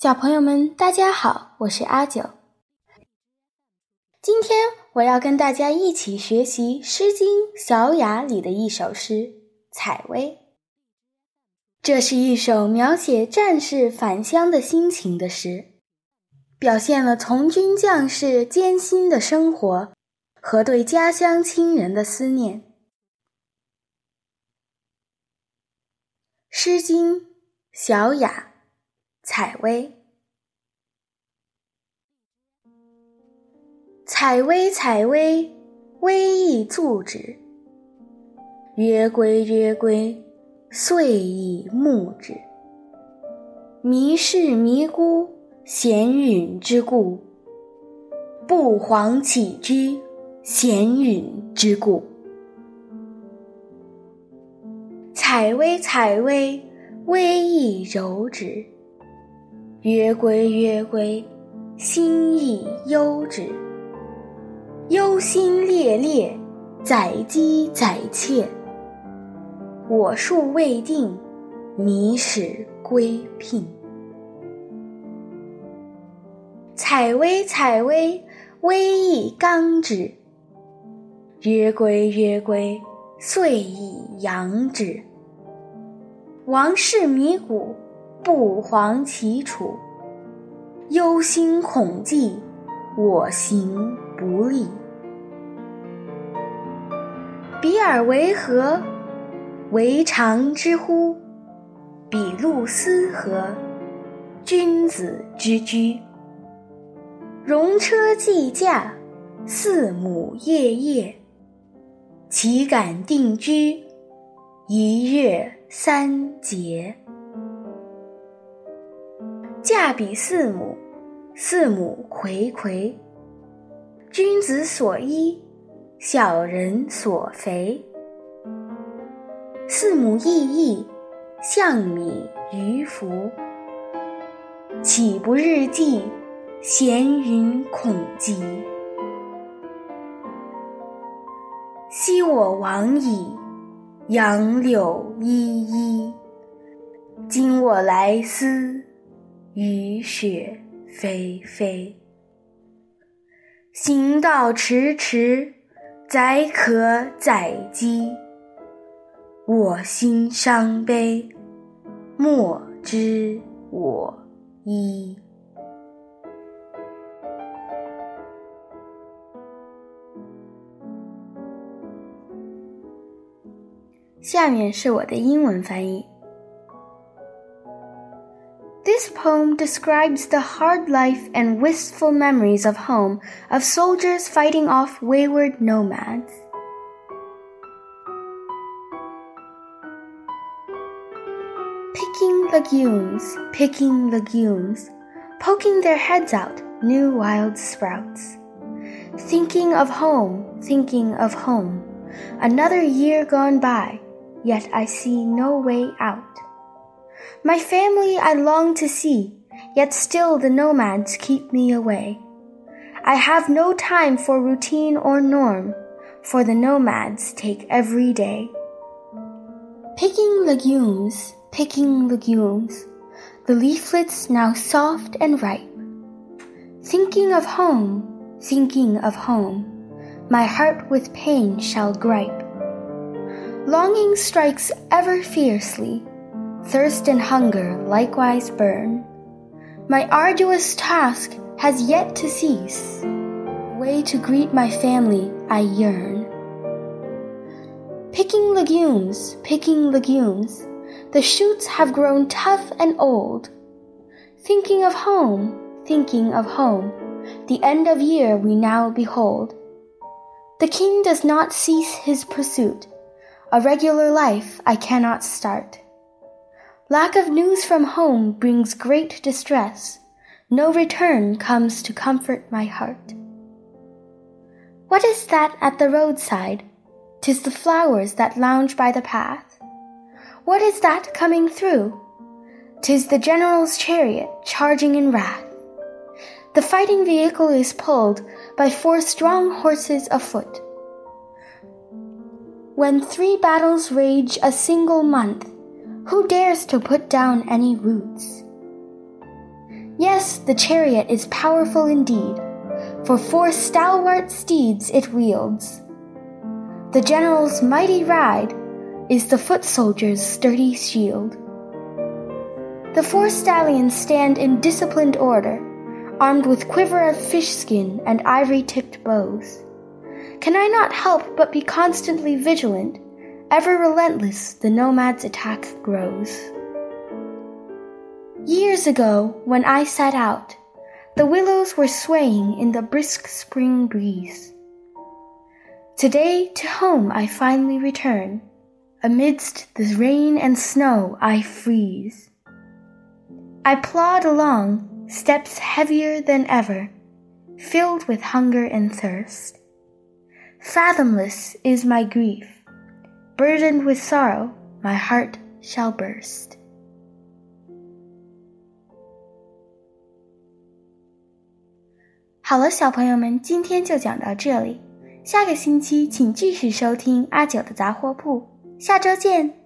小朋友们，大家好，我是阿九。今天我要跟大家一起学习《诗经·小雅》里的一首诗《采薇》。这是一首描写战士返乡的心情的诗，表现了从军将士艰辛的生活和对家乡亲人的思念。《诗经·小雅》采薇，采薇，采薇，微意促之。曰归，曰归，岁以暮之。弥氏，弥姑，咸允之故。不遑起居，咸允之故。采薇，采薇，微意柔之。曰归，曰归，心亦忧之。忧心烈烈，宰姬宰妾。我数未定，弥使归聘。采薇，采薇，微亦刚止。曰归，曰归，岁以阳之。王室弥鼓。不遑其楚，忧心恐惧，我行不利。比尔为何？为常之乎？比路斯何？君子之居。戎车既驾，驷马夜夜。岂敢定居？一月三节。驾比四母，四母睽睽。君子所依，小人所肥。四母异义，象米于服。岂不日计，闲云恐极。昔我往矣，杨柳依依。今我来思。雨雪霏霏，行道迟迟，载渴载饥。我心伤悲，莫知我意。下面是我的英文翻译。Poem describes the hard life and wistful memories of home of soldiers fighting off wayward nomads. Picking legumes, picking legumes, poking their heads out, new wild sprouts. Thinking of home, thinking of home, another year gone by, yet I see no way out. My family I long to see, yet still the nomads keep me away. I have no time for routine or norm, for the nomads take every day. Picking legumes, picking legumes, the leaflets now soft and ripe. Thinking of home, thinking of home, my heart with pain shall gripe. Longing strikes ever fiercely, Thirst and hunger likewise burn. My arduous task has yet to cease. Way to greet my family I yearn. Picking legumes, picking legumes, the shoots have grown tough and old. Thinking of home, thinking of home, the end of year we now behold. The king does not cease his pursuit. A regular life I cannot start. Lack of news from home brings great distress. No return comes to comfort my heart. What is that at the roadside? Tis the flowers that lounge by the path. What is that coming through? Tis the general's chariot charging in wrath. The fighting vehicle is pulled by four strong horses afoot. When three battles rage a single month, who dares to put down any roots? Yes, the chariot is powerful indeed, for four stalwart steeds it wields. The general's mighty ride is the foot soldier's sturdy shield. The four stallions stand in disciplined order, armed with quiver of fish skin and ivory tipped bows. Can I not help but be constantly vigilant? Ever relentless, the nomad's attack grows. Years ago, when I set out, the willows were swaying in the brisk spring breeze. Today to home I finally return. Amidst the rain and snow I freeze. I plod along, steps heavier than ever, filled with hunger and thirst. Fathomless is my grief, burdened with sorrow, my heart shall burst. 好了，小朋友们，今天就讲到这里。下个星期请继续收听阿九的杂货铺，下周见。